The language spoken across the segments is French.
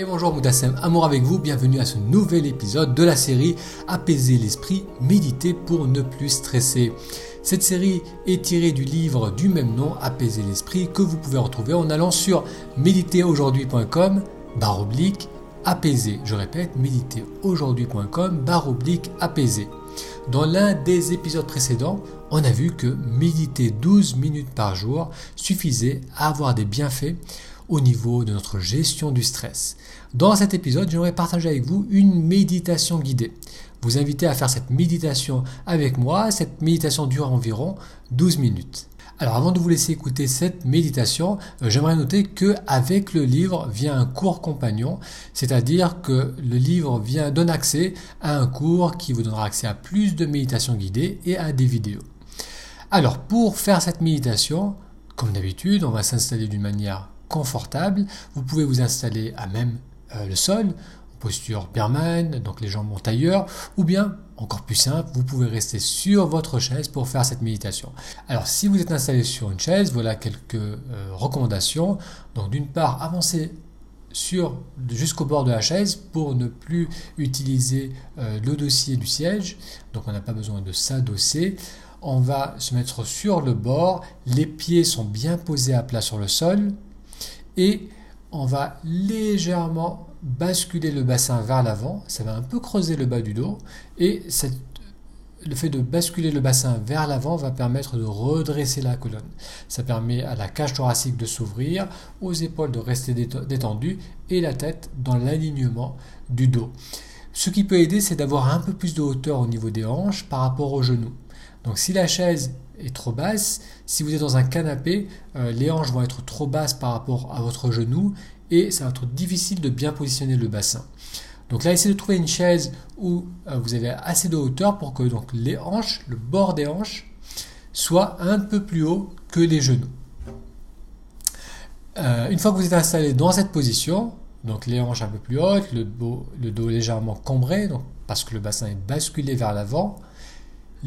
Et bonjour Moutassem, amour avec vous, bienvenue à ce nouvel épisode de la série Apaiser l'esprit, méditer pour ne plus stresser. Cette série est tirée du livre du même nom, Apaiser l'esprit, que vous pouvez retrouver en allant sur méditeraujourd'hui.com, barre oblique, apaiser. Je répète, méditeraujourd'hui.com, barre oblique, apaiser. Dans l'un des épisodes précédents, on a vu que méditer 12 minutes par jour suffisait à avoir des bienfaits au niveau de notre gestion du stress. Dans cet épisode, j'aimerais partager avec vous une méditation guidée. Vous inviter à faire cette méditation avec moi. Cette méditation dure environ 12 minutes. Alors avant de vous laisser écouter cette méditation, euh, j'aimerais noter que avec le livre vient un cours compagnon, c'est-à-dire que le livre vient donne accès à un cours qui vous donnera accès à plus de méditations guidées et à des vidéos. Alors pour faire cette méditation, comme d'habitude, on va s'installer d'une manière confortable. Vous pouvez vous installer à même euh, le sol, posture Berman, donc les jambes montent ailleurs, ou bien, encore plus simple, vous pouvez rester sur votre chaise pour faire cette méditation. Alors si vous êtes installé sur une chaise, voilà quelques euh, recommandations. Donc d'une part, avancez sur jusqu'au bord de la chaise pour ne plus utiliser euh, le dossier du siège. Donc on n'a pas besoin de s'adosser. On va se mettre sur le bord, les pieds sont bien posés à plat sur le sol, et on va légèrement basculer le bassin vers l'avant, ça va un peu creuser le bas du dos et le fait de basculer le bassin vers l'avant va permettre de redresser la colonne. Ça permet à la cage thoracique de s'ouvrir, aux épaules de rester détendues et la tête dans l'alignement du dos. Ce qui peut aider, c'est d'avoir un peu plus de hauteur au niveau des hanches par rapport aux genoux. Donc si la chaise est trop basse. Si vous êtes dans un canapé, euh, les hanches vont être trop basses par rapport à votre genou et ça va être difficile de bien positionner le bassin. Donc là, essayez de trouver une chaise où euh, vous avez assez de hauteur pour que donc, les hanches, le bord des hanches, soit un peu plus haut que les genoux. Euh, une fois que vous êtes installé dans cette position, donc les hanches un peu plus hautes, le, dos légèrement cambré, donc parce que le bassin est basculé vers l'avant,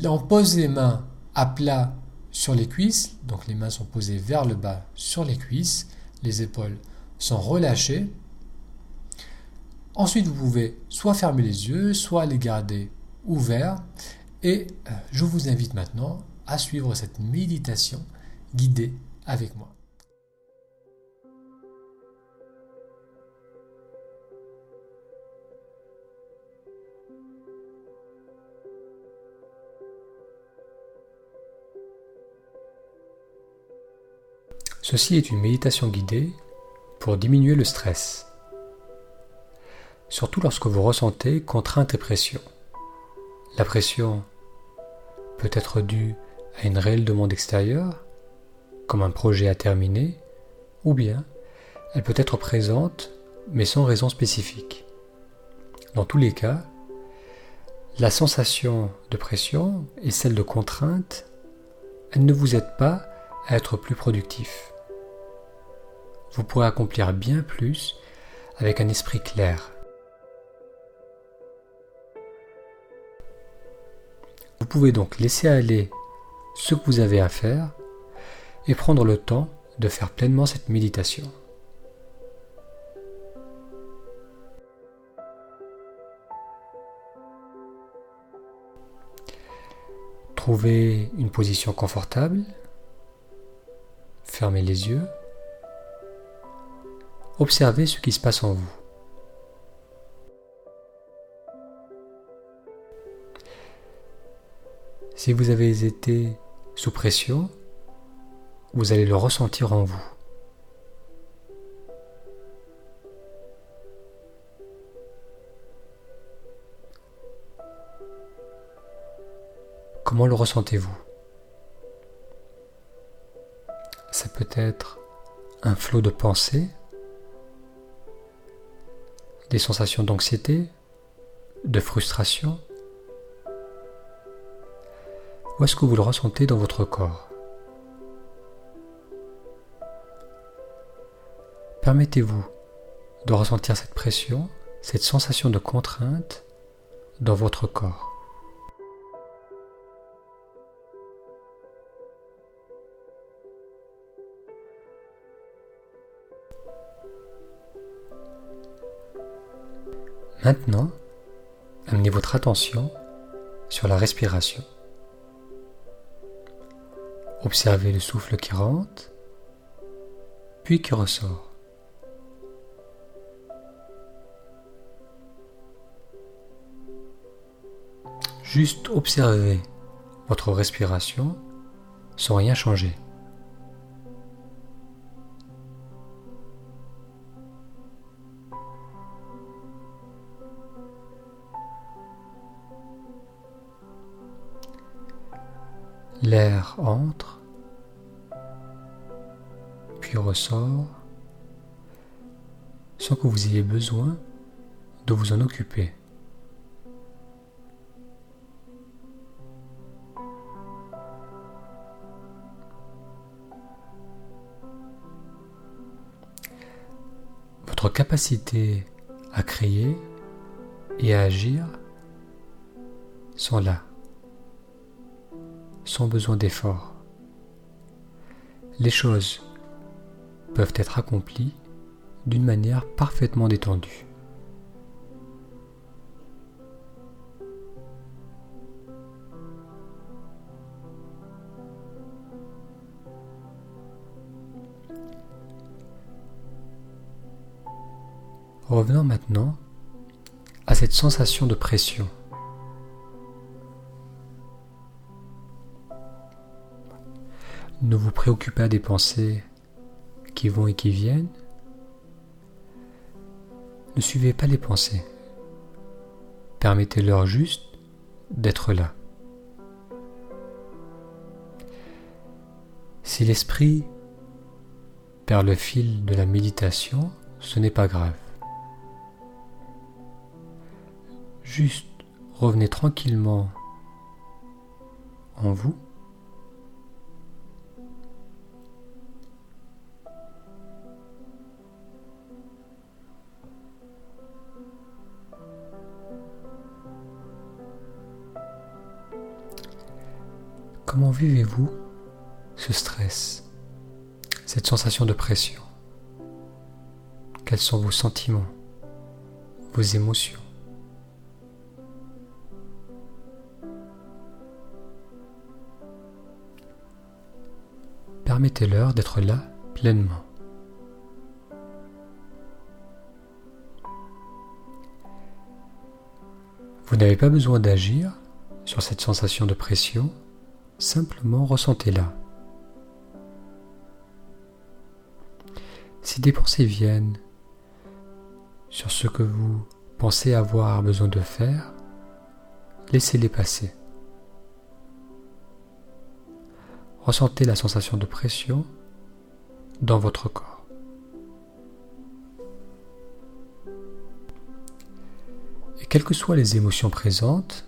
on pose les mains à plat sur les cuisses, donc les mains sont posées vers le bas sur les cuisses, les épaules sont relâchées. Ensuite, vous pouvez soit fermer les yeux, soit les garder ouverts. Et euh, je vous invite maintenant à suivre cette méditation guidée avec moi. Ceci est une méditation guidée pour diminuer le stress, surtout lorsque vous ressentez contrainte et pression. La pression peut être due à une réelle demande extérieure, comme un projet à terminer, ou bien elle peut être présente mais sans raison spécifique. Dans tous les cas, la sensation de pression et celle de contrainte, elle ne vous aide pas être plus productif vous pourrez accomplir bien plus avec un esprit clair. Vous pouvez donc laisser aller ce que vous avez à faire et prendre le temps de faire pleinement cette méditation. Trouvez une position confortable, fermez les yeux Observez ce qui se passe en vous. Si vous avez été sous pression, vous allez le ressentir en vous. Comment le ressentez-vous? Ça peut être un flot de pensée des sensations d'anxiété, de frustration Où est-ce que vous le ressentez dans votre corps? Permettez-vous de ressentir cette pression, cette sensation de contrainte dans votre corps. Maintenant, amenez votre attention sur la respiration. Observez le souffle qui rentre, puis qui ressort. Juste observez votre respiration sans rien changer. L'air entre, puis ressort, sans que vous ayez besoin de vous en occuper. Votre capacité à créer et à agir sont là, sans besoin d'effort. Les choses peuvent être accomplies d'une manière parfaitement détendue. Revenons maintenant à cette sensation de pression. Ne vous préoccupez pas des pensées qui vont et qui viennent. Ne suivez pas les pensées. Permettez-leur juste d'être là. Si l'esprit perd le fil de la méditation, ce n'est pas grave. Juste revenez tranquillement en vous. Comment vivez-vous ce stress, cette sensation de pression? Quels sont vos sentiments, vos émotions? Permettez-leur d'être là pleinement. Vous n'avez pas besoin d'agir sur cette sensation de pression, simplement ressentez-la. Si des pensées viennent sur ce que vous pensez avoir besoin de faire, laissez-les passer. ressentez la sensation de pression dans votre corps. Et quelles que soient les émotions présentes,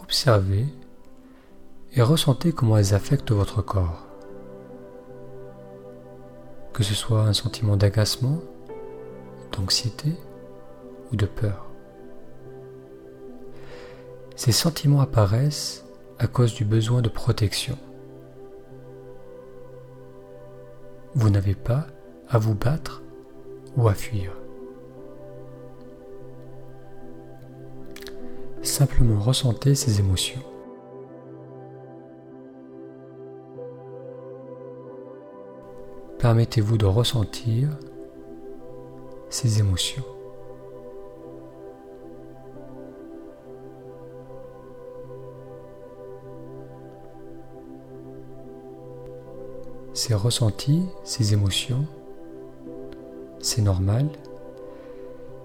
observez et ressentez comment elles affectent votre corps. Que ce soit un sentiment d'agacement, d'anxiété ou de peur. Ces sentiments apparaissent à cause du besoin de protection. Vous n'avez pas à vous battre ou à fuir. Simplement ressentez ces émotions. Permettez-vous de ressentir ces émotions. ces ressentis, ces émotions, c'est normal,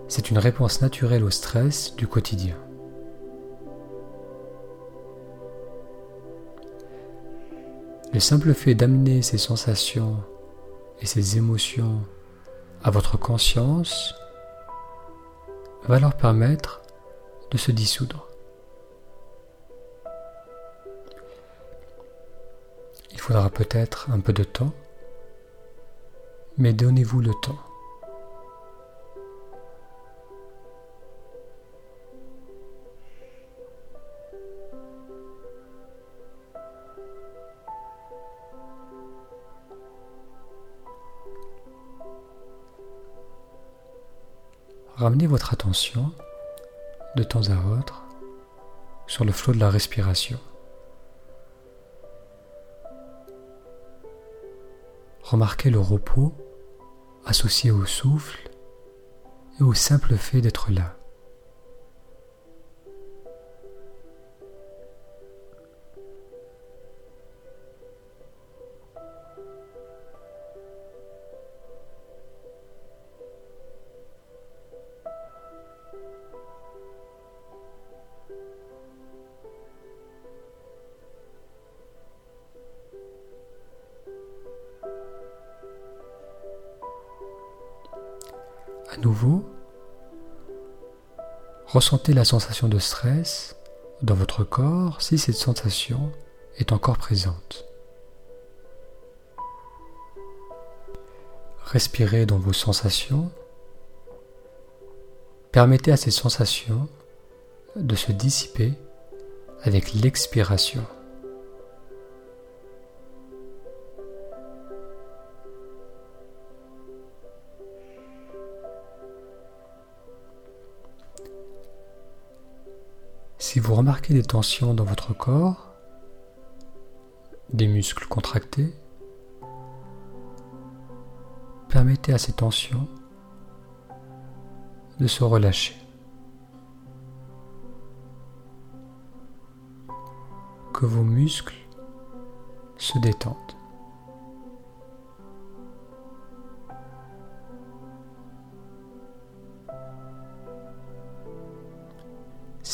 c'est une réponse naturelle au stress du quotidien. Le simple fait d'amener ces sensations et ces émotions à votre conscience va leur permettre de se dissoudre. Il faudra peut-être un peu de temps, mais donnez-vous le temps. Ramenez votre attention de temps à autre sur le flot de la respiration. Remarquez le repos associé au souffle et au simple fait d'être là. À nouveau, ressentez la sensation de stress dans votre corps si cette sensation est encore présente. Respirez dans vos sensations. Permettez à ces sensations de se dissiper avec l'expiration. Si vous remarquez des tensions dans votre corps, des muscles contractés, permettez à ces tensions de se relâcher. Que vos muscles se détendent.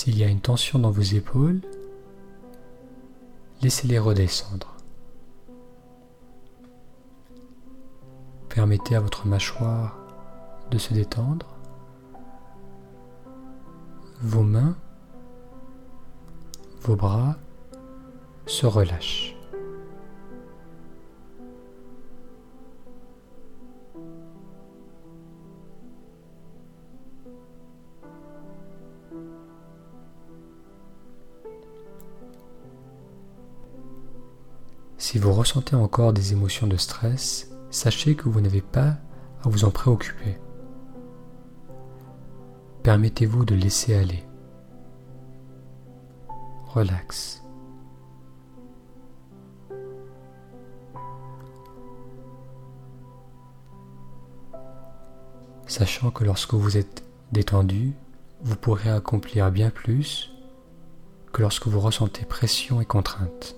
S'il y a une tension dans vos épaules, laissez-les redescendre. Permettez à votre mâchoire de se détendre. Vos mains, vos bras se relâchent. Si vous ressentez encore des émotions de stress, sachez que vous n'avez pas à vous en préoccuper. Permettez-vous de laisser aller. Relax. Sachant que lorsque vous êtes détendu, vous pourrez accomplir bien plus que lorsque vous ressentez pression et contrainte.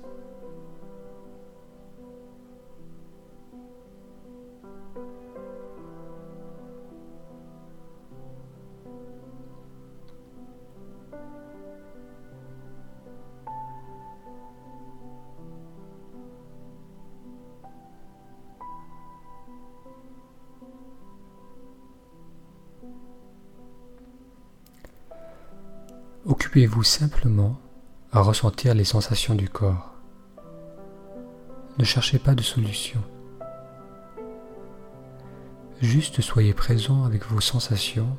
Occupez-vous simplement à ressentir les sensations du corps. Ne cherchez pas de solution. Juste soyez présent avec vos sensations,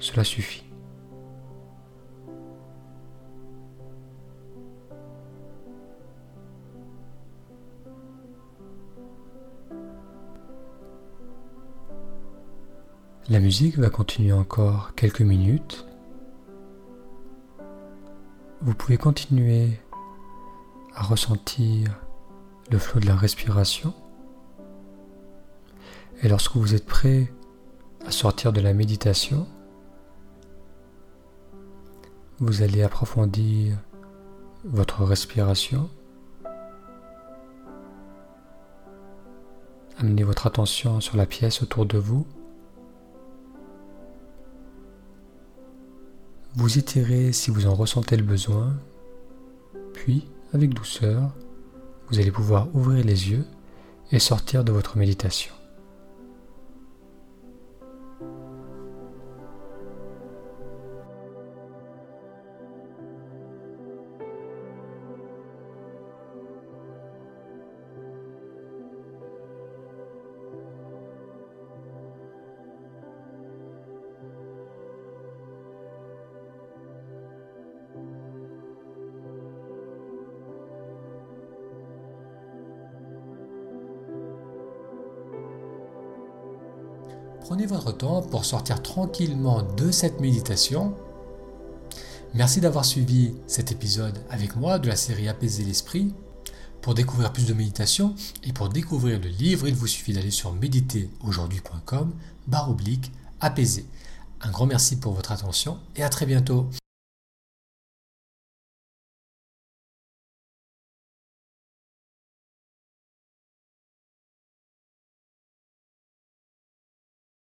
cela suffit. La musique va continuer encore quelques minutes vous pouvez continuer à ressentir le flot de la respiration. Et lorsque vous êtes prêt à sortir de la méditation, vous allez approfondir votre respiration. Amenez votre attention sur la pièce autour de vous. Vous étirez si vous en ressentez le besoin, puis, avec douceur, vous allez pouvoir ouvrir les yeux et sortir de votre méditation. Prenez votre temps pour sortir tranquillement de cette méditation. Merci d'avoir suivi cet épisode avec moi de la série Apaiser l'esprit. Pour découvrir plus de méditation et pour découvrir le livre, il vous suffit d'aller sur méditeraujourd'hui.com barre oblique apaiser. Un grand merci pour votre attention et à très bientôt.